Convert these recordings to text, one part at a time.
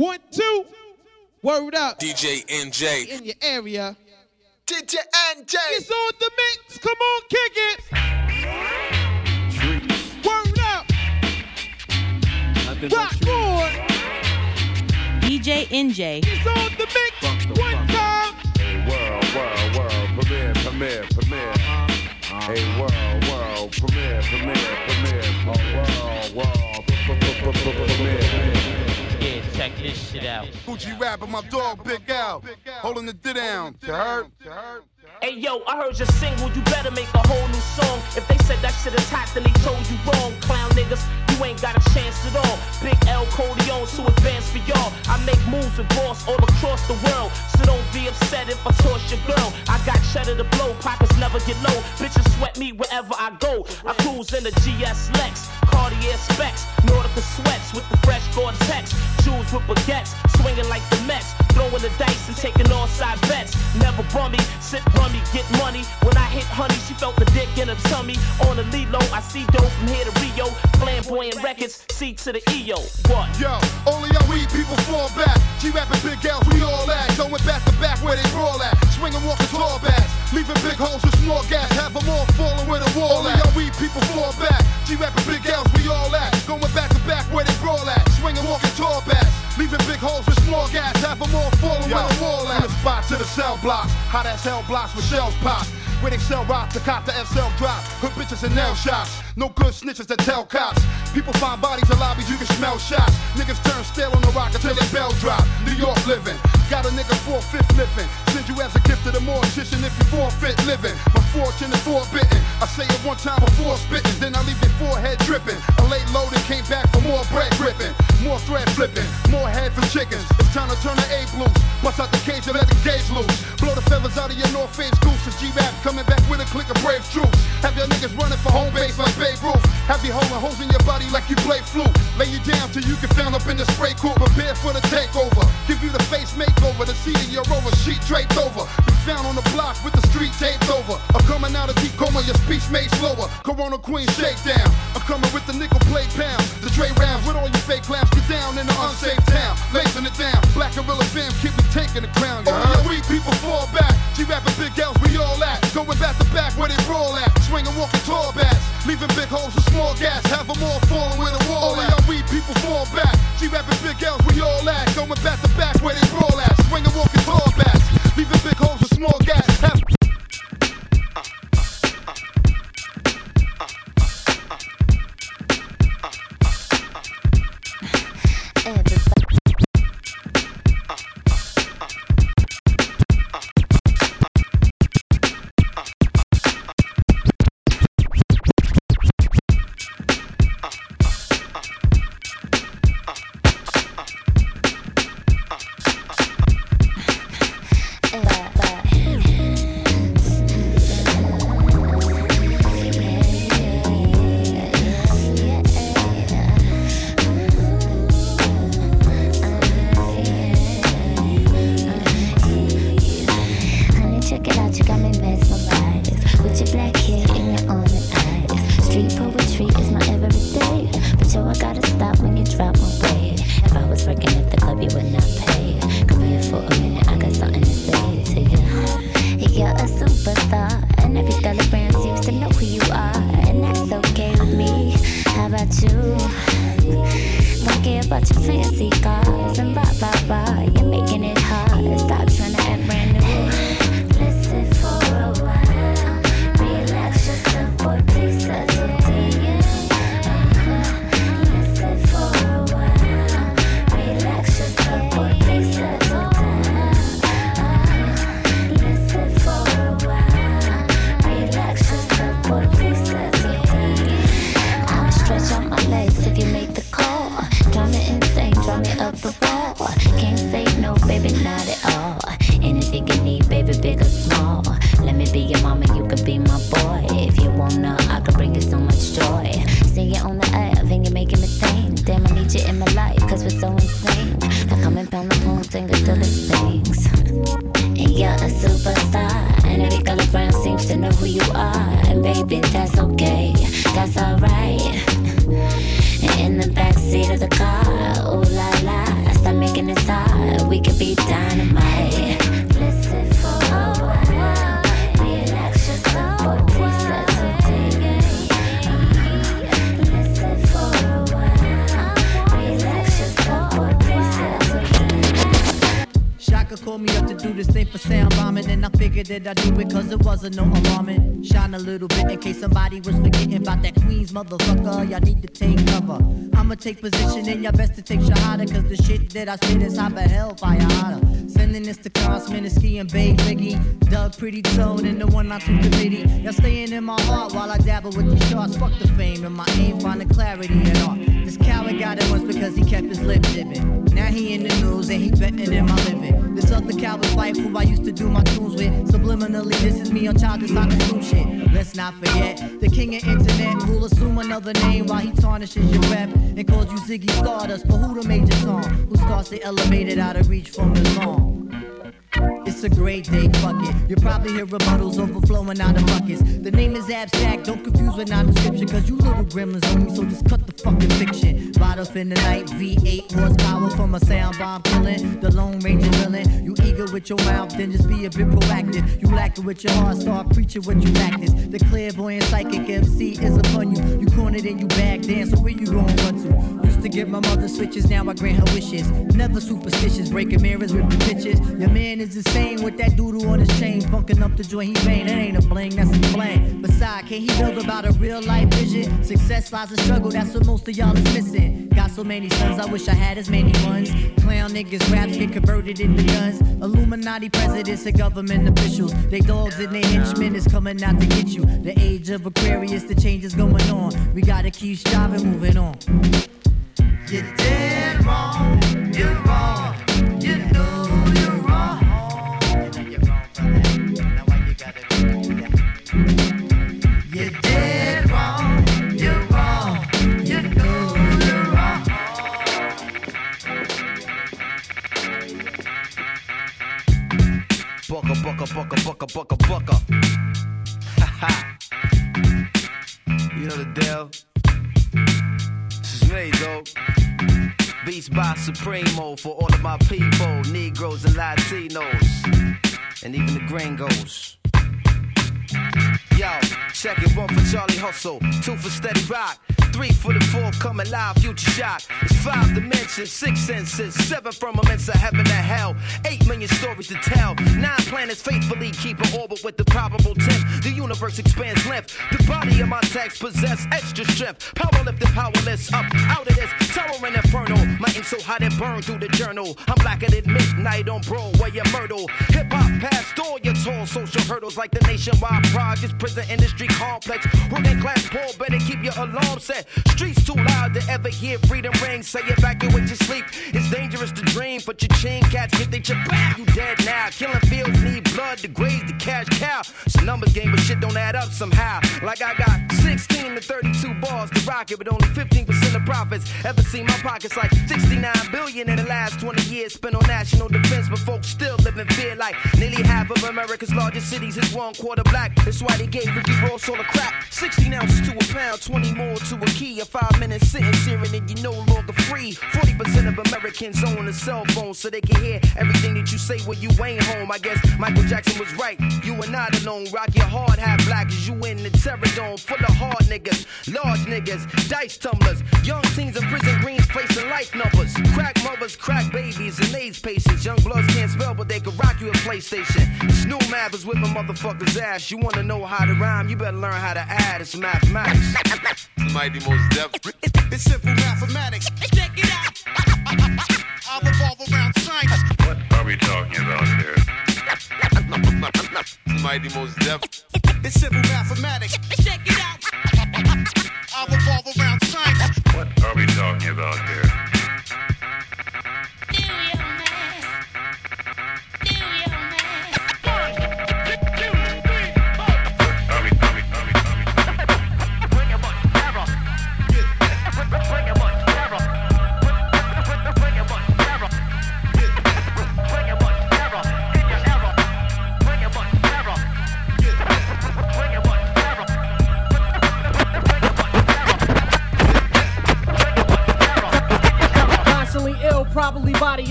One, two. Word up. DJ NJ. In your area. DJ NJ. It's on the mix. Come on, kick it. Word up. Rock on. DJ NJ. It's on the mix. One time. Hey, world, world, world, premiere, premiere, premiere. Hey, world, world, premiere, premiere, premiere. Oh, world, world, premiere. Yeah, check this shit out. Kool G Rap and my dog Big L. Holding the D down. You heard? Hey yo, I heard your single, you better make a whole new song. If they said that shit is hot, then they told you wrong. Clown niggas, ain't got a chance at all. Big L Corleone, so advance for y'all. I make moves with boss all across the world. So don't be upset if I toss your girl. I got cheddar to blow, pockets never get low. Bitches sweat me wherever I go. I cruise in the GS Lex, Cartier specs, Nautica sweats with the fresh Gore-Tex. Shoes with baguettes, swinging like the Mets. Throwing the dice and taking all side bets. Never bummy, sit rummy, get money. When I hit honey, she felt the dick in her tummy. On the Lilo, I see dope from here to Rio. Flamboyant records, C to the EO. What? Yo, only y'all weak people fall back. G rapping big gals, we all at. Going back to back where they brawl at. Swinging, walking tall backs. Leaving big holes with small gas. Have them all falling where the wall at. Only y'all weak people fall back. G rapping big gals, we all at. Going back to back where they brawl at. Swinging, walking tall backs. Leaving big holes with small gas. Have them all falling where the wall at. From the spot to the cell blocks. Hot as hell blocks with shells pop. Where they sell rock, the cop, the SL drop. Hood bitches and nail shots. No good snitches that tell cops. People find bodies in lobbies, you can smell shots. Niggas turn stale on the rock until they bell drop. New York living. Got a nigga four fifth living. Send you as a gift to the mortician if you forfeit living. My fortune is forbidden. I say it one time before spitting, then I leave your forehead dripping. I laid low came back for more bread gripping. More thread flipping. More head for chickens. It's time to turn the A blues. Bust out the cage and let the gauge loose. Blow the feathers out of your North Face goose. G-Rap coming back with a click of brave troops. Have your niggas running for home base like Babe Ruth. Have you holding holes in your body like you play flute. Lay you down till you get found up in the spray cool. Prepare for the takeover. Give you the face makeover. The seat of your rover sheet draped over. You found on the block with the street taped over. I'm coming out of deep coma, your speech made slower. Corona Queen shakedown. I'm coming with the nickel plate pound. The Dre rounds with all you fake clowns. Get down in the unsafe town. Lacing it down. Black Gorilla fam keep me taking the crown. Uh-huh. All your weak people fall back. G rapping big gals, we all at. Going back to back where they roll at. Swinging, walking tall bats. Leaving big holes with small gas. Have them all falling where the wall All y'all weak people fall back. G rapping big gals, we all at. Going back to back where they roll at. Swinging, walking tall bats. Leaving big holes with small gas. Have and I do it cause it wasn't no alarming. Shine a little bit in case somebody was forgetting about that Queens motherfucker. Y'all need to take cover. I'ma take position and y'all best to take shahada cause the shit that I spit is hot but hellfire hotter. Sending this to Carl Sminsky and Bay Biggie, Doug Pretty Tone and the one not too committee. Y'all staying in my heart while I dabble with these charts. Fuck the fame and my aim, finding clarity in art. This coward got it once because he kept his lip dipping. Now he in the news and he betting in my living. This other coward fight who I used to do my tunes with. Subliminally, this is me on childish I consume shit. Let's not forget the king of internet who'll assume another name while he tarnishes your rep and calls you Ziggy Stardust. But who the major song? Who starts to elevate it out of reach from the song? It's a great day, fuck it. You'll probably hear rebuttals overflowing out of buckets. The name is abstract, don't confuse with non-description, cause you little gremlins on me, so just cut the fucking fiction. Off in the night, V8 horsepower from a sound bomb killing. The Lone Ranger villain. You eager with your mouth, then just be a bit proactive. You lacking with your heart, start preaching what you practice. The clairvoyant psychic MC is upon you. You cornered and you back dance, so where you going run to? Used to get my mother switches, now I grant her wishes. Never superstitious, breaking mirrors, ripping pictures. Your man is insane with that doodle on his chain, funking up the joint he vain. It ain't a bling, that's a plan. Besides, can't he build about a real life vision? Success lies in struggle, that's what most of y'all is missing. Got so many sons, I wish I had as many ones. Clown niggas, raps get converted into guns. Illuminati presidents and government officials. They dogs and they henchmen is coming out to get you. The age of Aquarius, the change is going on. We gotta keep striving, moving on. You're dead wrong, you're wrong. You know that? Seven firmaments of heaven to hell, eight million stories to tell. Nine planets faithfully keep an orbit with the probable tenth. The universe expands length. The body of my text possess extra strength. Power lifted, powerless, up out of this tower and inferno. My ink so hot it burned through the journal. I'm blacker than midnight on Broadway and Myrtle. Social hurdles like the nationwide projects, prison industry complex. Working class poor, better keep your alarm set. Streets too loud to ever hear freedom ring. Say evacuate your sleep. It's dangerous to dream, but your chain cats get they chip back. You dead now. Killing fields need blood to graze the cash cow. It's a numbers game, but shit don't add up somehow. Like I got 16 to 32 bars to rock it, but only 15% of profits. Ever seen my pockets like 69 billion in the last 20 years spent on national defense, but folks still live in fear like nearly half of America's largest cities is one quarter black. That's why they gave Ricky Ross all the crap. 16 ounces to a pound, 20 more to a key. A five minute sentence here and then you no longer free. 40% of Americans own a cell phone so they can hear everything that you say when you ain't home. I guess Michael Jackson was right. You are not alone. Rock your hard hat black as you in the terror dome. Full of hard niggas, large niggas, dice tumblers. Young teens in prison greens facing life numbers. Crack mothers, crack babies, and AIDS patients. Young bloods can't spell, but they can rock you a PlayStation. Snoop Mappers whip a motherfucker's ass. You wanna know how to rhyme? You better learn how to add. It's mathematics. Mighty Mos Def. It's simple mathematics. Check it out. I revolve around science. What are we talking about here? Mighty Mos Def. It's simple mathematics. Check it out. I revolve around. What are we talking about here?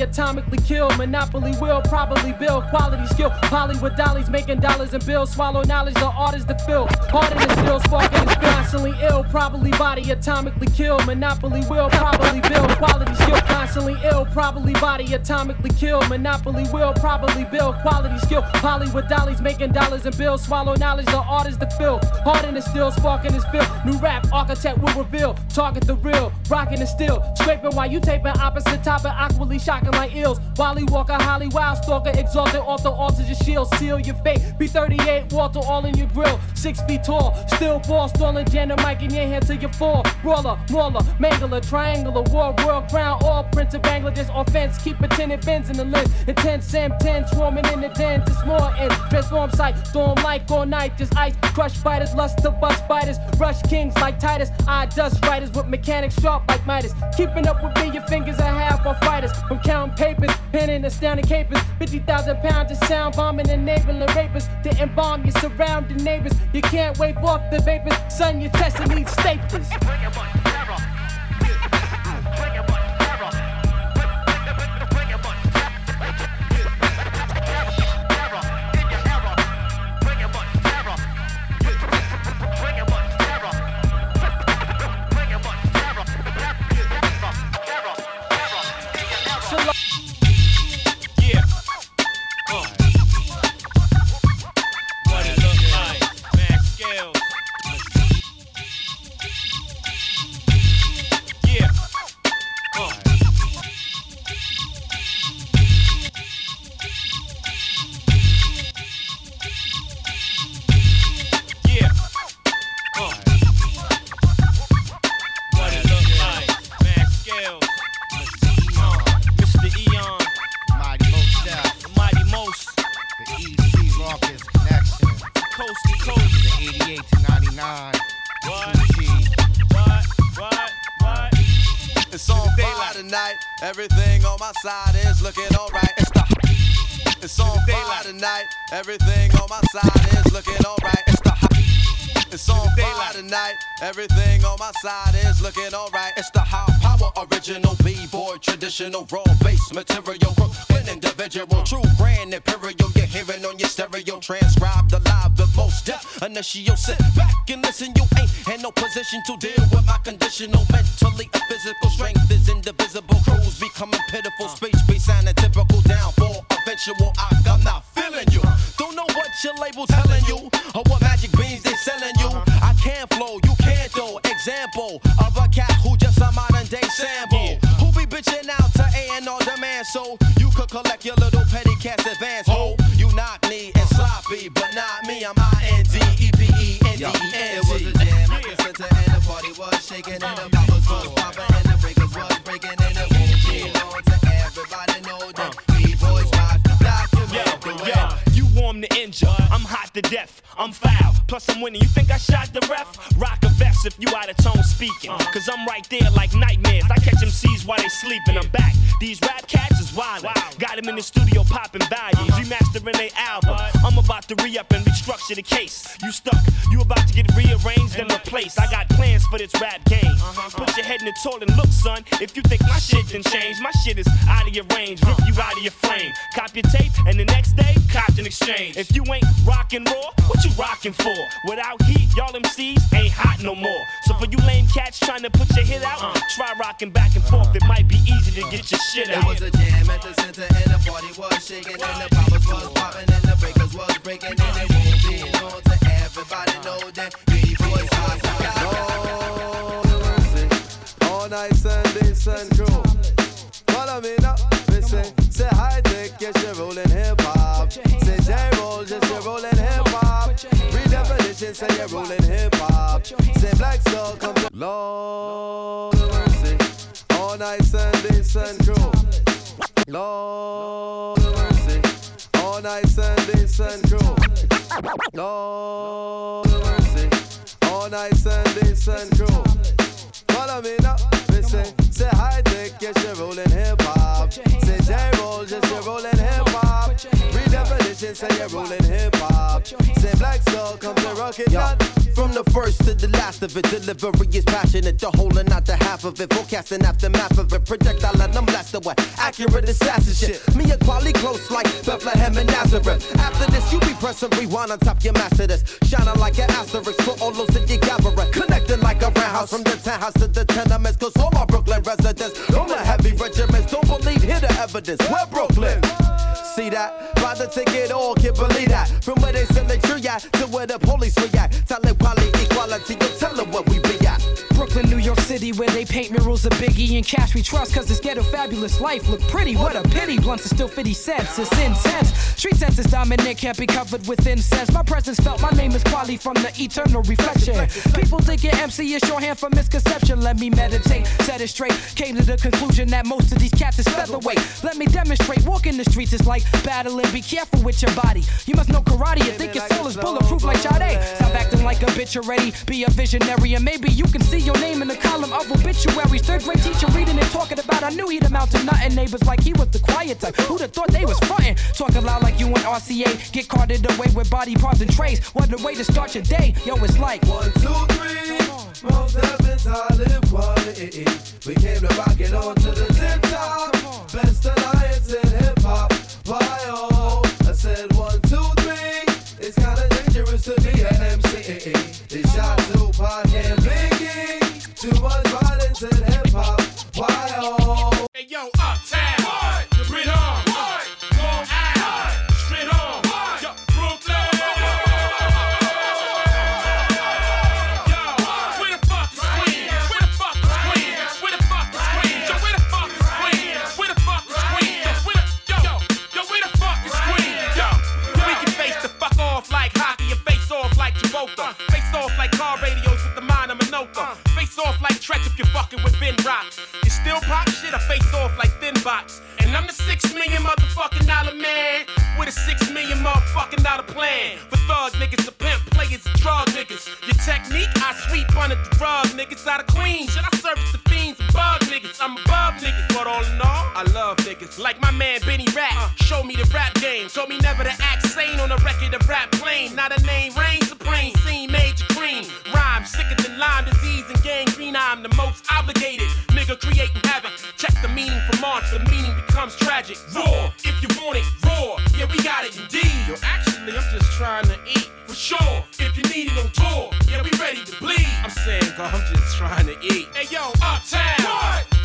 Atomically kill. Monopoly will probably build quality skill. Hollywood dollies making dollars and bills. Swallow knowledge, the artist to fill. In the still, sparking is constantly ill. Probably body atomically kill. Monopoly will probably build quality skill. Constantly ill. Probably body atomically kill. Monopoly will probably build quality skill. Hollywood dollies making dollars and bills. Swallow knowledge, the artist to fill. In the still, sparking is filled. New rap architect will reveal. Target the real, rocking the still. Scraping while you taping opposite topic, awkwardly shocking like ills. Wally Walker, Holly Wild Stalker, exalted off the altar, your shield, seal your fate. B38, Walter, all in your grill. Six feet tall, still ball, stalling, Janet Mike in your hand till you fall. Brawler, mauler, mangler, triangular, war, world crown, all Prince of Bangladesh offense. Keep a tenant bends in the lens. Intense Sam 10, swarming in the den, just more in. Transform sight, storm like all night, just ice. Crush fighters, lust to bust fighters. Rush kings like Titus. I dust writers with mechanics sharp like Midas. Keeping up with me, your fingers are half on fighters. From counting papers, penning astounding capers. 50,000 pounds of sound bombing, enabling rapers to embalm your surrounding neighbors. You can't wave off the vapors, son, your chest needs staples. Everything on my side is looking alright. It's the high It's on fire tonight. Everything on my side is looking alright. It's the high power original B-boy traditional raw bass material. Brooklyn individual, true brand imperial. You're hearing on your stereo, transcribed alive the Mos Def. Initial sit back and listen. You ain't in no position to deal with my conditional mentally and physical strength is indivisible. Crews becoming pitiful. Uh. Speech be sounding typical downfall. Eventual, I, I'm not what your label telling you or what magic beans they selling you. I can't flow, you can't though. Example of a cat who just a modern day sample. Who be bitching out to A and R demand so you could collect your little petty cash advance. Ho, you knock me and sloppy, but not me. I'm I N D E P E N D E N It was a jam the center and the party was shaking and the to death. I'm foul. Plus I'm winning. You think I shot the ref? Rock a vest if you out of tone speaking. Cause I'm right there like nightmares. I catch MCs while they sleeping. I'm back. These rap cats is wild. Got them in the studio popping values. Remastering their album. I'm about to re-up and restructure the case. You stuck. You about to get rearranged and replaced. I got plans for this rap game. Put your head in the toilet and look, son. If you think my shit didn't change, my shit is out of your range. Rip you out of your frame. Cop your tape and the next day, cop an exchange. If you ain't rockin' raw, what you rockin' for? Without heat, y'all MCs ain't hot no more. So for you lame cats trying to put your hit out, uh-huh. try rocking back and forth. It might be easy to get your shit out. It out. was a jam at the center and the party was shaking and the poppers was popping and the breakers was breaking and it won't be long to everybody know that B-boys rock the document. All night Sunday, sun crew. Follow me now. Me say, say Hi-Tek, yes, you're rolling hip hop. Say J roll, yes, you're rolling hip hop. Redefinition, say you're rolling hip hop. Say black soul, come to Lord mercy. All night Sunday, sun crew. Lord mercy. All night Sunday, sun crew. Lord mercy. All night Sunday, sun crew. Follow me now. Me say, say Hi-Tek, yes, you're rolling hip hop. Say J roll, yes, you're rolling hip hop. Redefinition, say you're rolling hip hop. Say black soul, come to rock it. From the first to the last of it, delivery is passionate. The whole and not the half of it. Forecasting aftermath of it. Projectile let them blast away. Accurate assassin shit. Me and quality close like Bethlehem and Nazareth. After this, you be pressing rewind on top your master this. Shining like an asterisk for all those that you gathering. Connecting like a roundhouse from the townhouse to the tenements. Cause all my Brooklyn residents, all the heavy regiments, don't believe, hear the evidence. We're Brooklyn. See that? Buy the ticket, all can't believe that. From where they sell the tree at to where the police react. Tell them quality, equality, you tell them what we be at. Brooklyn, New York City, where they paint murals of Biggie and cash we trust, cause this ghetto fabulous life look pretty. What a pity, blunts are still 50 cents, it's intense. Street sense is dominant, can't be covered with incense. My presence felt, my name is Kweli from the eternal reflection. People think your MC is shorthand for misconception. Let me meditate, set it straight. Came to the conclusion that most of these cats is featherweight. Let me demonstrate, walking the streets is like battling. Be careful with your body. You must know karate and think your soul is bulletproof like Sade. Stop acting like a bitch already, be a visionary, and maybe you can see your name in the column of obituaries. Third grade teacher reading and talking about I knew he'd amount to nothing. Neighbors like he was the quiet type. Who'd have thought they was frontin'? Talking loud like you and RCA. Get carted away with body parts and trays. What a way to start your day. Yo, it's like one, two, three. Mos Def and Talib Kweli. We came to rock it on to the tip top. Best alliance in hip hop. Why oh? I said one, two, three. It's kinda dangerous to be an MC. They shot and Biggie. Too much violence in hip hop. Why oh? Hey yo, uptown, the Trek if you're fucking with Ben Rock. You still pop shit, I face off like Thin Box. And I'm the six million motherfucking dollar man with a six million motherfucking dollar plan. For thug niggas, the pimp players, the drug niggas. Your technique, I sweep under the rug niggas out of Queens. Should I service the fiends and bug niggas? I'm above niggas, but all in all, I love niggas. Like my man Benny Rat, uh. show me the rap game. Told me never to act sane on a record of rap plain. Not a name, creating havoc. Check the meaning from March, the meaning becomes tragic. Raw, if you want it, raw. Yeah, we got it indeed. Yo, actually, I'm just trying to eat. For sure, if you need it on tour, yeah, we ready to bleed. I'm saying, girl, I'm just trying to eat. Hey, yo, uptown. What?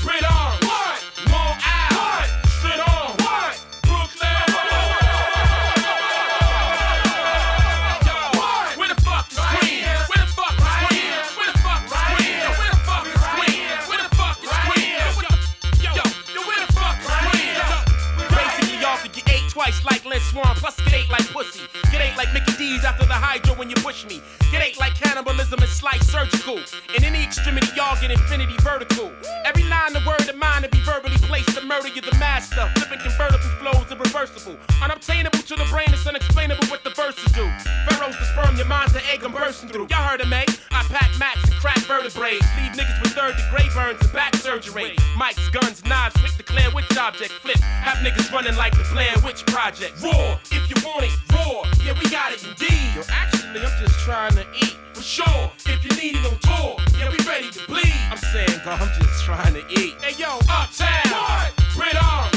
When you push me. Get ate like cannibalism it's like surgical. In any extremity, y'all get infinity vertical. Every line, the word of mine to be verbally placed to murder you, the master. Flipping convertible flows irreversible. Unobtainable to the brain, it's unexplainable what the verses do. Pharaoh's the sperm, your mind's the egg I'm bursting through. Y'all heard of me? I pack mats vertebrae. Leave niggas with third degree burns and back surgery. Mics, guns, knives, flick the Claire Witch object. Flip, have niggas running like the Blair Witch Project. Raw, if you want it, raw. Yeah, we got it indeed. Yo, actually, I'm just trying to eat. For sure, if you need it on tour, yeah, we ready to bleed. I'm saying, girl, I'm just trying to eat. Hey, yo, uptown. What? Brit on.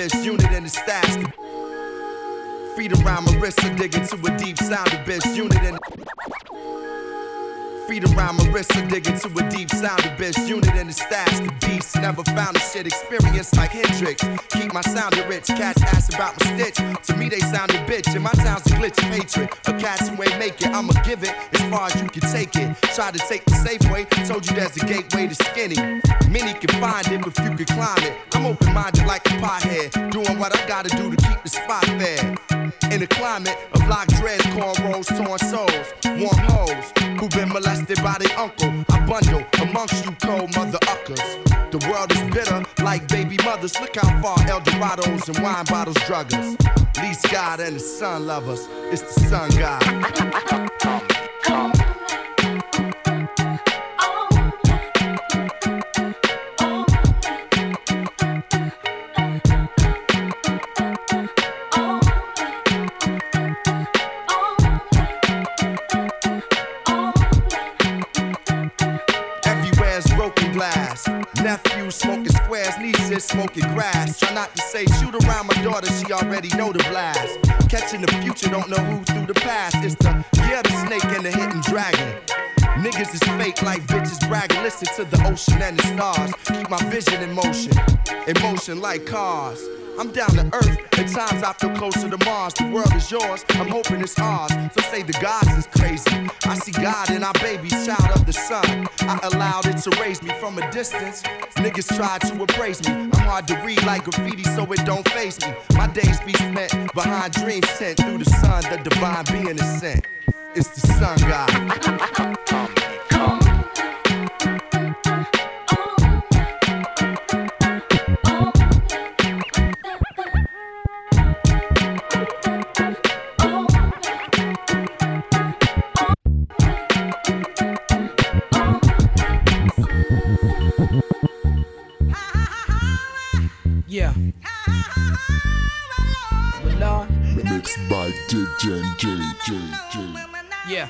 The best unit in the stats. Feet around my wrist, I dig into a deep sound, the best unit in Feet around my wrist, I dig into a deep sound abyss. Unit in the stash, the beast. Never found a shit experience like Hendrix. Keep my sound rich. Cats ask about my stitch. To me, they sound a bitch. And my town's a glitch of hatred. A cats who ain't make it, I'ma give it as far as you can take it. Try to take the safe way. Told you there's a gateway to skinny. Many can find it, but few can climb it. I'm open minded like a pothead. Doing what I gotta do to keep the spot fair. In a climate of lock dreads, cornrows, torn souls, warm hoes who've been molested by their uncle. I bundle amongst you cold mother uckers. The world is bitter like baby mothers. Look how far El Dorados and wine bottles drug us. Least God and the sun love us. It's the sun God. Nephew smoking squares, nieces smoking grass. Try not to say shoot around my daughter, she already know the blast. Catching the future, don't know who through the past. It's the yeah, the snake and the hidden dragon. Niggas is fake like bitches bragging. Listen to the ocean and the stars. Keep my vision in motion, in motion like cars. I'm down to earth. At times I feel closer to Mars. The world is yours. I'm hoping it's ours. So say the gods is crazy. I see God in our babies, child of the sun. I allowed it to raise me from a distance. Niggas try to appraise me. I'm hard to read like graffiti, so it don't face me. My days be spent behind dreams sent through the sun. The divine being is sent. It's the sun god. Yeah.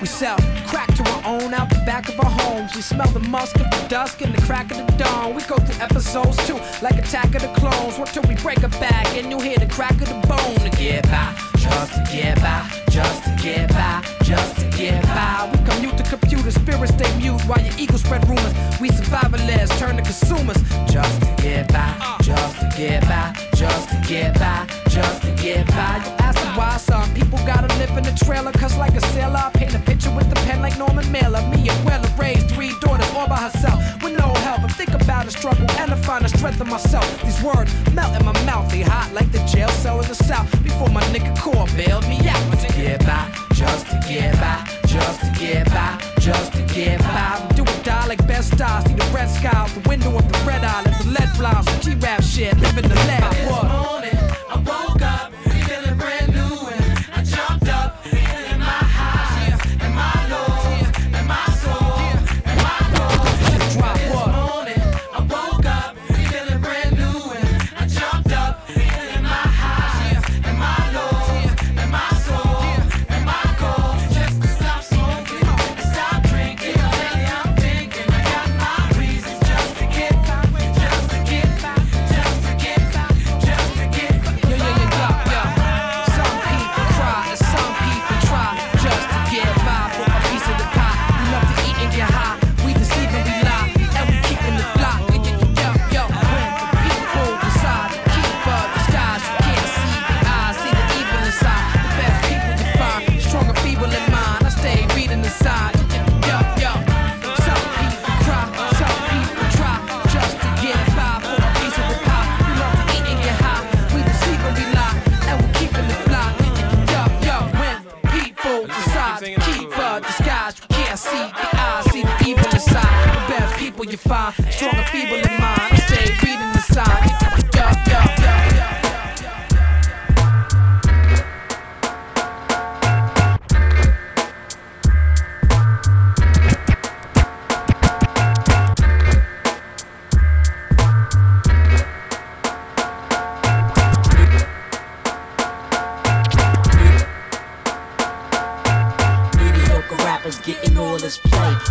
We sell crack to our own out the back of our homes. We smell the musk of the dusk and the crack of the dawn. We go through episodes too, like Attack of the Clones. What till we break a back and you hear the crack of the bone to get by, just to get by, just to get by, just to get by. We commute to computer, spirits stay mute while your ego spread rumors. We survivalists turn to consumers, just to get by, just to get by, just to get by, just to get by. You ask why some people gotta live in a trailer, cause like a sailor, I paint a picture with the pen like Norman Mailer. Me and Wella raised three daughters all by herself with no help. And think about the struggle and to find the strength in myself. These words melt in my mouth, they hot like the jail cell in the south. Before my nigga core bailed me out. To get by, just to get by, just to get by, just to get by. We do or die like best stars. See the red sky out the window of the red eye. Let the lead fly on some G-rap shit. Living the lead. This morning, I woke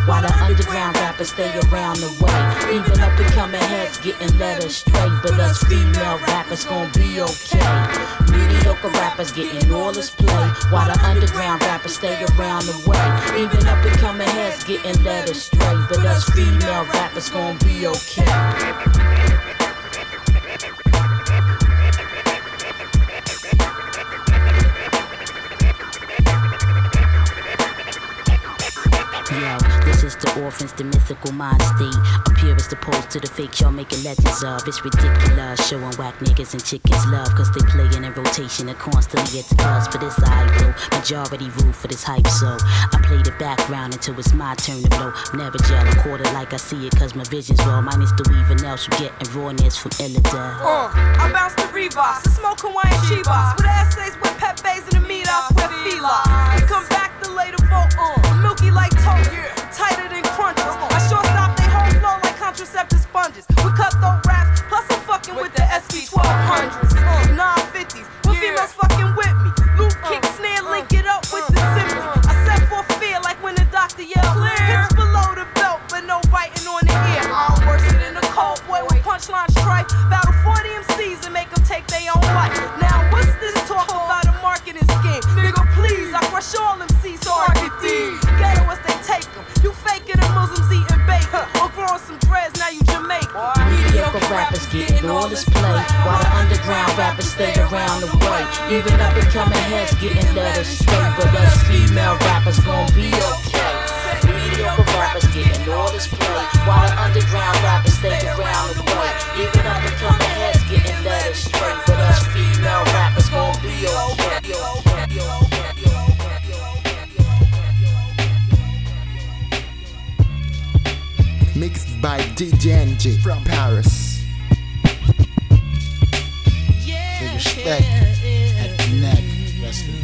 While the underground rappers stay around the way. Even up and coming heads getting led astray. But us female rappers gon' be okay. Mediocre rappers getting all this play. While the underground rappers stay around the way. Even up and coming heads getting led astray. But us female rappers gon' be okay. This is the orphans, the mythical mind state. I'm pure as opposed to the fake y'all making legends of. It's ridiculous, showing whack niggas and chickens love, cause they playing in rotation and constantly it's buzz. But it's I bro, majority rule for this hype, so I play the background until it's my turn to blow. Never gel a quarter like I see it, cause my vision's raw. Minus the weaving else, you getting rawness from Illidale. Uh, I bounce the Reeboks and smoke Hawaiian Chivas with essays with Pepe's and the meat meetups with Fila. Come back to later vote, uh, milky like toast, tighter crunches. I sure stop they whole flow like contraceptive sponges. We cut those raps, plus I'm fucking with the SV 1200s, 950s. When females fucking with me, loop uh, kick snare, uh, link it up with the uh, simply. I set for fear like when the doctor yelled, hits all this play, while the underground rappers stay around the way. Even up and coming heads getting led astray, but us female rappers gon' be okay. Rappers getting all this play, while the underground rappers stay around the way. Even up and coming heads getting led astray, but us female rappers gon' be okay. Mixed by DJ from Paris. Respect at the neck.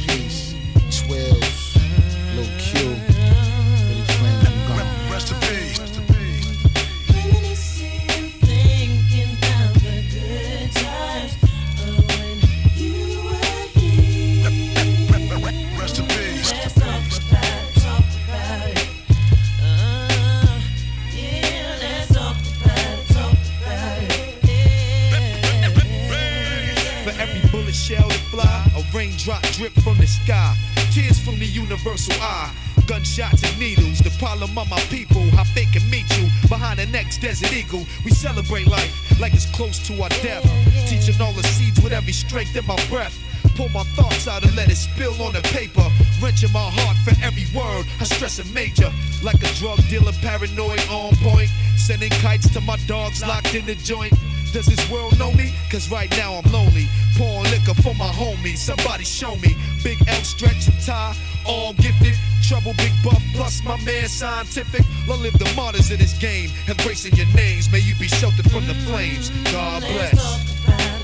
The universal eye. Gunshots and needles, the problem of my people. How they can meet you behind the next desert eagle. We celebrate life like it's close to our death. Teaching all the seeds with every strength in my breath. Pull my thoughts out and let it spill on the paper. Wrenching my heart for every word. I stress a major. Like a drug dealer, paranoid on point. Sending kites to my dogs locked in the joint. Does this world know me? Cause right now I'm lonely. Pouring liquor for my homies. Somebody show me. Big L stretch and tie, all gifted. Trouble, big buff, plus my man scientific. Long live the martyrs of this game. Embracing your names. May you be sheltered from the flames. God bless.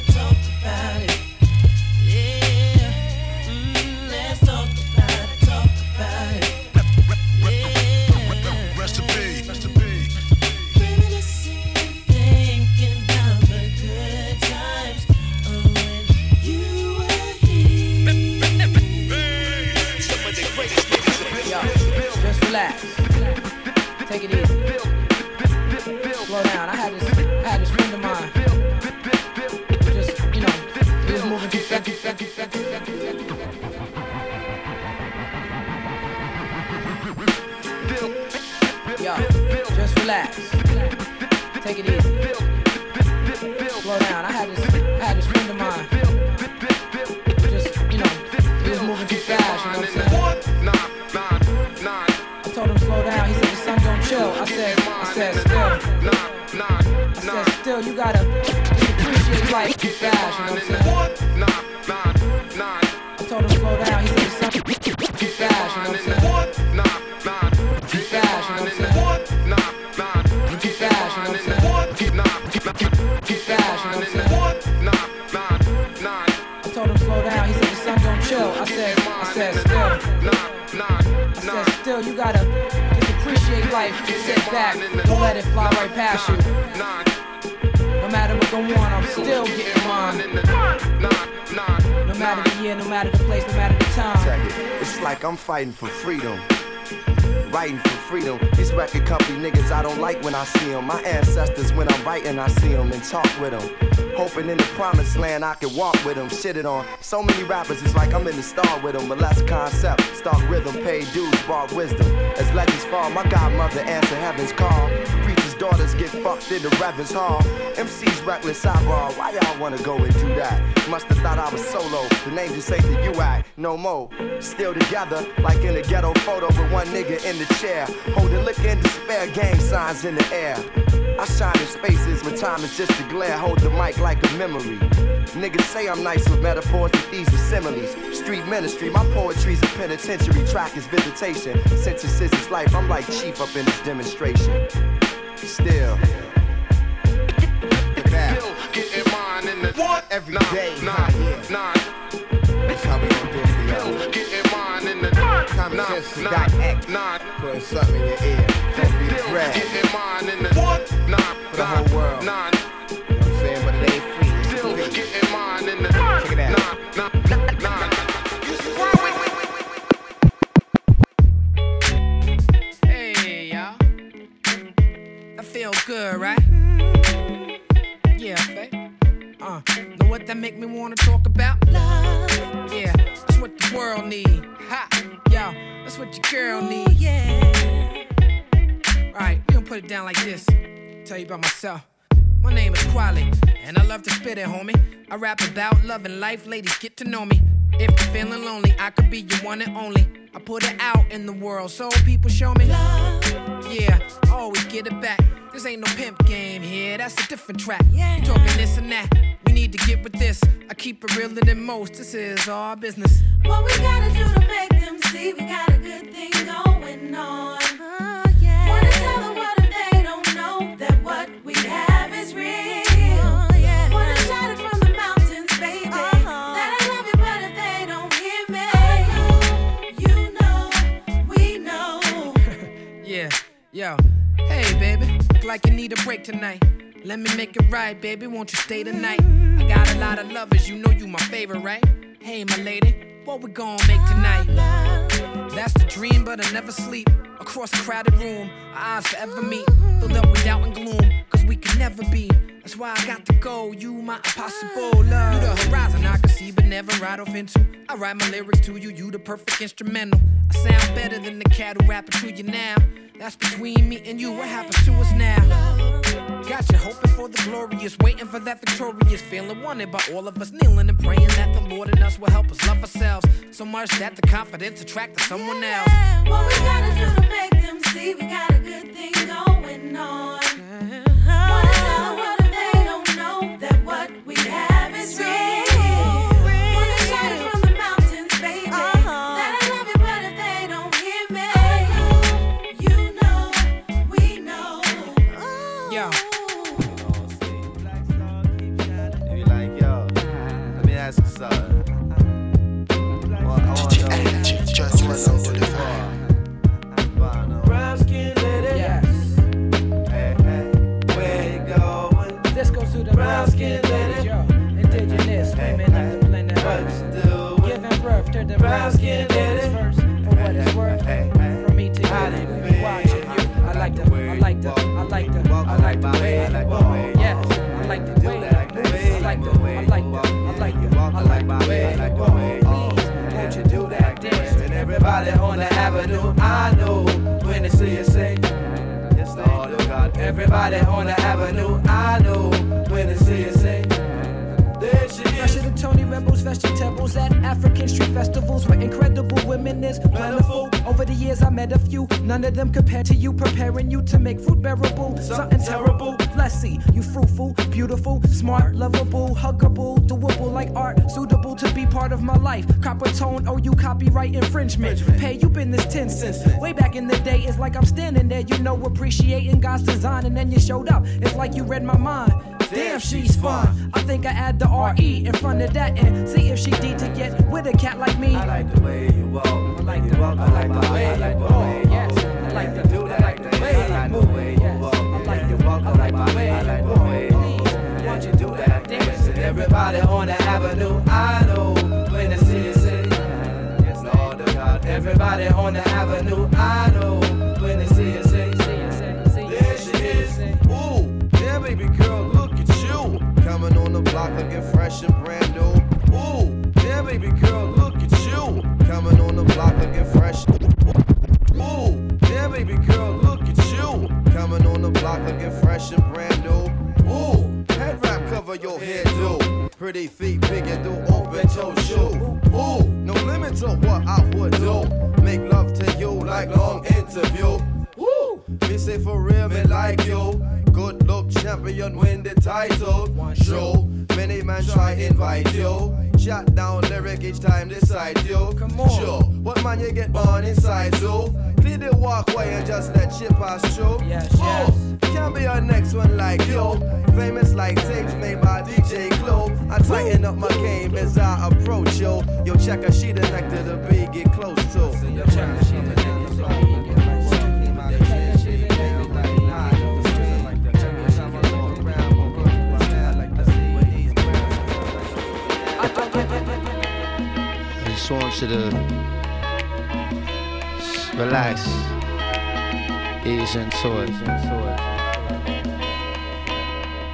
Take it easy. Slow down. I had this, I had this friend of mine. Just, you know, was moving too fast. Yo, just relax. Take it easy. Gotta just appreciate life. Sit back. Don't let it fly right past you. No matter what go on, I'm still getting mine. No matter the year, no matter the place, no matter the time. It's like I'm fighting for freedom. Writing for freedom. These record company niggas I don't like when I see them. My ancestors, when I'm writing, I see them and talk with them. Hoping in the promised land I can walk with them. Shitted on. So many rappers, it's like I'm in the star with them. But less concept, start rhythm, pay dues, brought wisdom. As legends fall, my godmother answer heaven's call. Preachers' daughters get fucked in the Reverend's Hall. MC's reckless eyeball, why y'all wanna go and do that? Must have thought I was solo. The name just ain't the UAC, no more. Still together, like in a ghetto photo with one nigga in the chair. Holding liquor in despair, gang signs in the air. I shine in spaces when time is just a glare. Hold the mic like a memory. Niggas say I'm nice with metaphors, but these are similes. Street ministry, my poetry's a penitentiary. Track is visitation. Sentences is life. I'm like chief up in this demonstration. Still. Still getting mine in the what? Every nine, day, nine, nine. That's how we do it. Still getting mine in the nine, nine, nine. Putting something in your ear. Still getting mine in the what? Nine, For the whole world. nine. You know what I'm saying? But it ain't free. Still getting mine in the Check it out. nine, nine, nine. Me wanna talk about? Love. Yeah, that's what the world need. Ha, yo, that's what your girl need. Yeah. Right, we gonna put it down like this. Tell you about myself. My name is Kweli, and I love to spit it, homie. I rap about love and life, ladies get to know me. If you're feeling lonely, I could be your one and only. I put it out in the world so people show me love. Yeah, I always get it back. This ain't no pimp game here, that's a different track. You talking this and that, we need to get with this. I keep it realer than most, this is our business. What we gotta do to make them see tonight. Let me make it right, baby. Won't you stay tonight? I got a lot of lovers, you know you my favorite, right? Hey, my lady, what we gonna make tonight? That's the dream, but I never sleep. Across a crowded room, our eyes forever meet. Filled up with doubt and gloom, cause we can never be. That's why I got to go. You my impossible love. You the horizon I can see, but never ride off into. I write my lyrics to you, you the perfect instrumental. I sound better than the cat rapping to you now. That's between me and you. What happens to us now? Hoping for the glorious, waiting for that victorious feeling wanted by all of us, kneeling and praying that the Lord and us will help us love ourselves so much that the confidence attract someone else. What we gotta do to make them see we got a good thing going on? Ask you something. Just listen to the I know when they see you say, Yes, oh, Lord God. Everybody on the avenue, I know when they see you say, There she Fresher is. than Tony Rebels, vegetables at African street festivals where incredible women is plentiful. Over the years, I met a few, none of them compared to you, preparing you to make food bearable. Something terrible. Let's you fruitful, beautiful, smart, lovable, huggable, doable like art, suitable to be part of my life. Coppertone, oh, you copyright infringement. Pay, you been this 10 cents. Way back in the day, it's like I'm standing there, you know, appreciating God's design, and then you showed up. It's like you read my mind. Damn, she's fine. I think I add the RE in front of that and see if she D to get with a cat like me. I like the way you walk. I like the walk. I like the way you walk. Oh, yes, I like the do that. I like the way you move. Yes, I like the walk. I like the way I like the way you Won't you do that dance? And everybody on the avenue, I know when see you say, Yes, Lord God. Everybody on the avenue, looking fresh and brand new. Ooh, yeah, baby girl, look at you. Coming on the block looking fresh. Ooh, yeah, baby girl, look at you. Coming on the block looking fresh and brand new. Ooh, head wrap cover your head, do. Pretty feet, big and do open toe shoe. Ooh, no limit to what I would do. Make love to you like long interview. Woo! Me say for real, me like you. Champion, win the title. Show many man try invite you. Shot down lyric each time decide you. Come on, sure. What man you get on inside so? Clear the walkway and just let shit pass through. Yes, oh, can't be your next one like yo. Famous like tapes made by DJ Clue. I tighten up my game as I approach yo. Yo, check a sheet of nectar to be get close to. Yo, check a sheet of To s- relax, ease into it.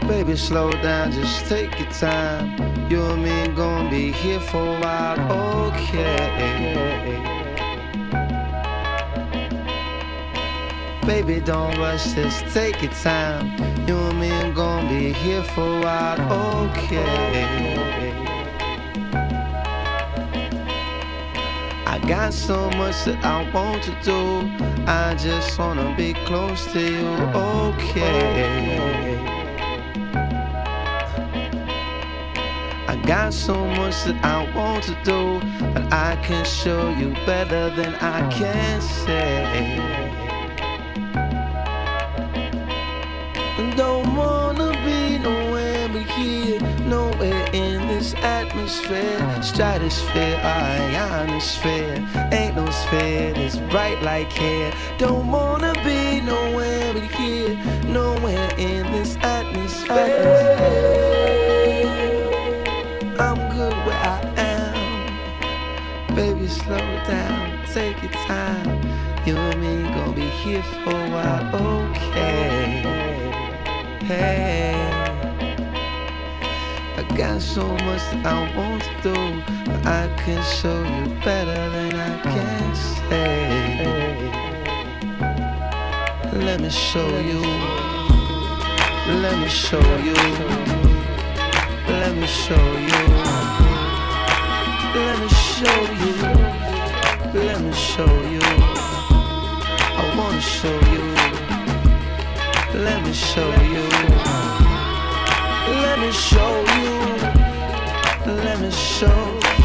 Baby, slow down, just take your time. You and me gonna be here for a while, okay? Baby, don't rush, just take your time. You and me gonna be here for a while, okay? Got so much that I want to do. I just wanna be close to you, okay? I got so much that I want to do, but I can show you better than I can say. Atmosphere, stratosphere, ionosphere. Ain't no sphere that's bright like here. Don't wanna be nowhere but here, nowhere in this atmosphere. I'm good where I am. Baby, slow down, take your time. You and me gon' be here for a while, okay? Hey, got so much that I want to do, but I can show you better than I can say. Let me show you. Let me show you. Let me show you. Let me show you. Let me show you. I wanna show you. Let me show you. Let me show you. Let me show.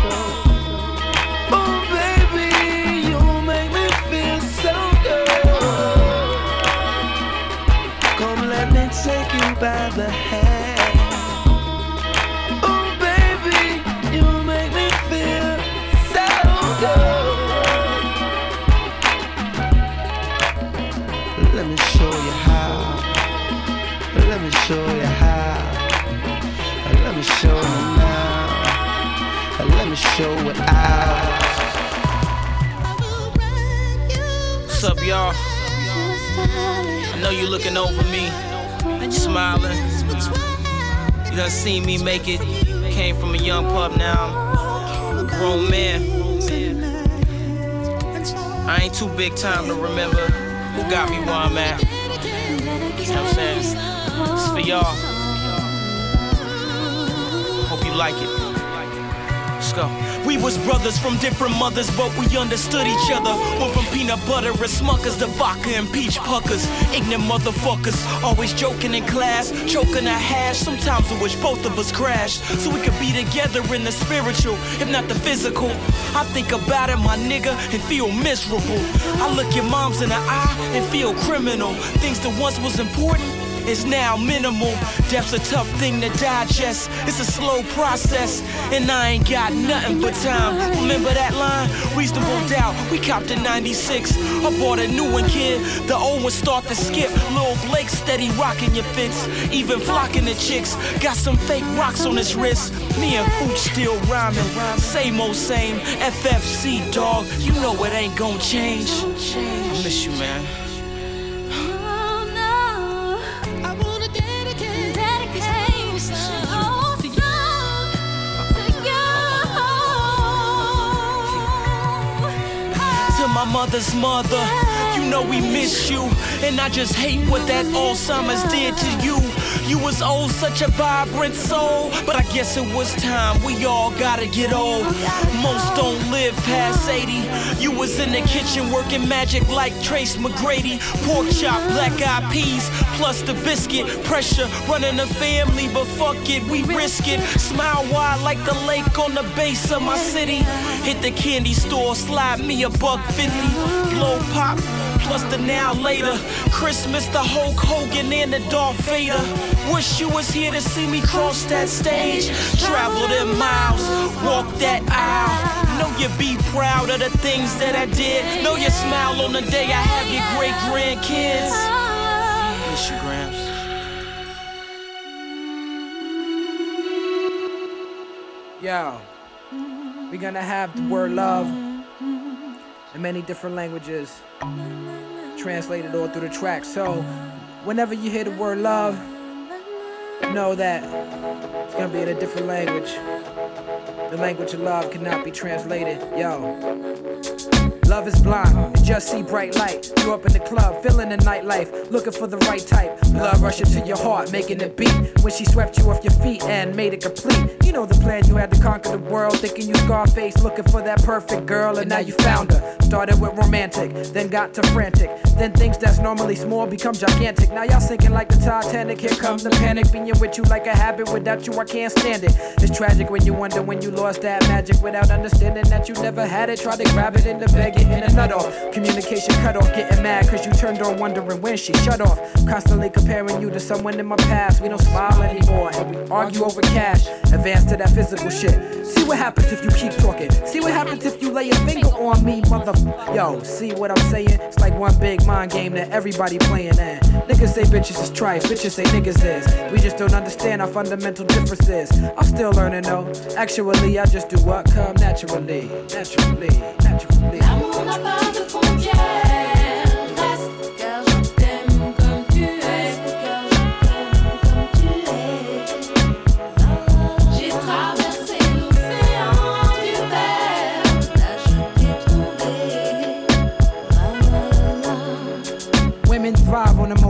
Y'all? I know you're looking over me, smiling. You done seen me make it. Came from a young pup now, I'm a grown man. I ain't too big time to remember who got me where I'm at. You know what I'm saying? It's for y'all. Hope you like it. Let's go. We was brothers from different mothers, but we understood each other. Went from peanut butter and smuckers to vodka and peach puckers. Ignorant motherfuckers, always joking in class, choking a hash. Sometimes I wish both of us crashed, so we could be together in the spiritual, if not the physical. I think about it, my nigga, and feel miserable. I look your moms in the eye and feel criminal. Things that once was important is now minimal. Death's a tough thing to digest. It's a slow process, and I ain't got nothing but time. Remember that line? Reasonable doubt. We copped in 96. I bought a new one, kid. The old one start to skip. Lil Blake steady rocking your fits. Even flocking the chicks. Got some fake rocks on his wrist. Me and Fooch still rhyming. Same old same. FFC, dog. You know it ain't gonna change. I miss you, man. Mother's mother. You know we miss you, and I just hate what that Alzheimer's did to you. You was old, such a vibrant soul, but I guess it was time. We all gotta get old. Most don't live past 80. You was in the kitchen working magic like Tracy McGrady. Pork chop, black eyed peas, plus the biscuit. Pressure running the family, but fuck it, we risk it. Smile wide like the lake on the base of my city. Hit the candy store, slide me a buck fifty. Blow pop, plus the now later. Christmas, the Hulk Hogan and the Darth Vader. Wish you was here to see me cross that stage. Travel them miles, walk that aisle. Know you be proud of the things that I did. Know you smile on the day I have your great grandkids. Miss you, Gramps. Yo, we're gonna have the word love in many different languages, translated all through the track. So, whenever you hear the word love, know that it's gonna be in a different language. The language of love cannot be translated. Yo. Love is blind, just see bright light. You up in the club, feeling the nightlife, looking for the right type. Blood rushing to your heart, making it beat. When she swept you off your feet and made it complete. You know the plan, you had to conquer the world. Thinking you Scarface, looking for that perfect girl, and now you found her. Started with romantic, then got to frantic. Then things that's normally small become gigantic. Now y'all sinking like the Titanic. Here comes the panic, being with you like a habit. Without you, I can't stand it. It's tragic when you wonder when you lost that magic without understanding that you never had it. Try to grab it in the bag, it in a nut off. Communication cut off, getting mad cause you turned on, wondering when she shut off. Constantly comparing you to someone in my past. We don't smile anymore and we argue over cash. Advance to that physical shit. See what happens if you keep talking. See what happens if you lay a finger on me, mother. Yo, see what I'm saying? It's like one big mind game that everybody playing in. Niggas say bitches is trife, bitches say niggas is. We just don't understand our fundamental differences. I'm still learning though. Actually, I just do what come naturally. Naturally, naturally.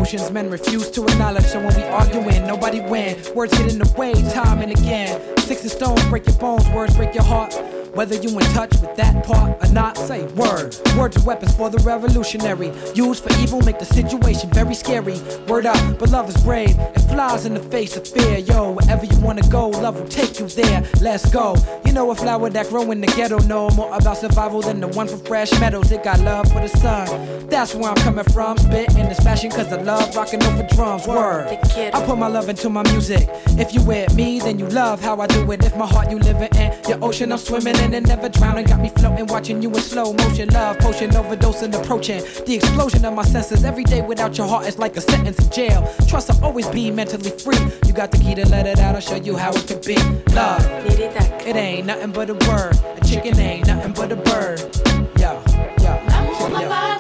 Emotions, men refuse to acknowledge. So when we arguing, nobody win. Words get in the way, time and again. Sticks and stones break your bones, words break your heart. Whether you in touch with that part or not, say word. Words are weapons for the revolutionary. Used for evil, make the situation very scary. Word up, but love is brave. It flies in the face of fear. Yo, wherever you wanna go, love will take you there. Let's go. You know a flower that grow in the ghetto know more about survival than the one from Fresh Meadows. It got love for the sun. That's where I'm coming from. Spit in this fashion cause I love rocking over drums. Word. I put my love into my music. If you with me, then you love how I do it. If my heart you living in your ocean, I'm swimming in and never drowning. Got me floating, watching you in slow motion. Love potion, overdosing, approaching. The explosion of my senses. Every day without your heart is like a sentence in jail. Trust I'll always be mentally free. You got the key to let it out. I'll show you how it can be. Love. It ain't nothing but a word. A chicken ain't nothing but a bird. Yo, yo. N'a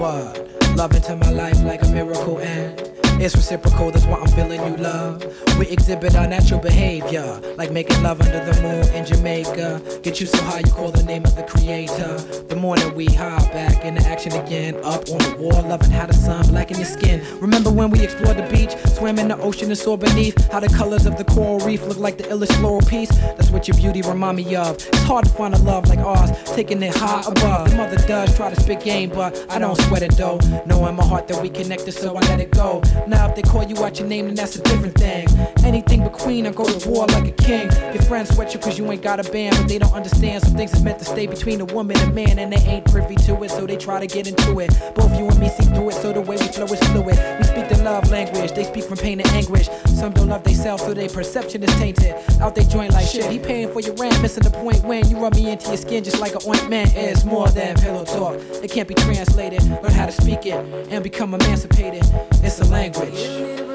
love into my life like a miracle and it's reciprocal. That's why I'm feeling you love. We exhibit our natural behavior, like making love under the moon in Jamaica. Get you so high, you call the name of the creator. The morning we hop back into action again, up on the wall, loving how the sun blacken your skin. Remember when we explored the beach, swam in the ocean and saw beneath how the colors of the coral reef look like the illest floral piece? That's what your beauty remind me of. It's hard to find a love like ours, taking it high above. The mother does try to spit game, but I don't sweat it though. Know in my heart that we connected, so I let it go. Now if they call you out your name, then that's a different thing. Anything but queen, I go to war like a king. Your friends sweat you cause you ain't got a band, but they don't understand some things is meant to stay between a woman and man, and they ain't privy to it, so they try to get into it. Both you and me see through it, so the way we flow is fluid. We speak the love language, they speak from pain and anguish. Some don't love themselves, so their perception is tainted. Out they joint like shit, he paying for your rent, missing the point when you rub me into your skin just like an ointment. It's more than pillow talk, it can't be translated. Learn how to speak it and become emancipated. It's a language.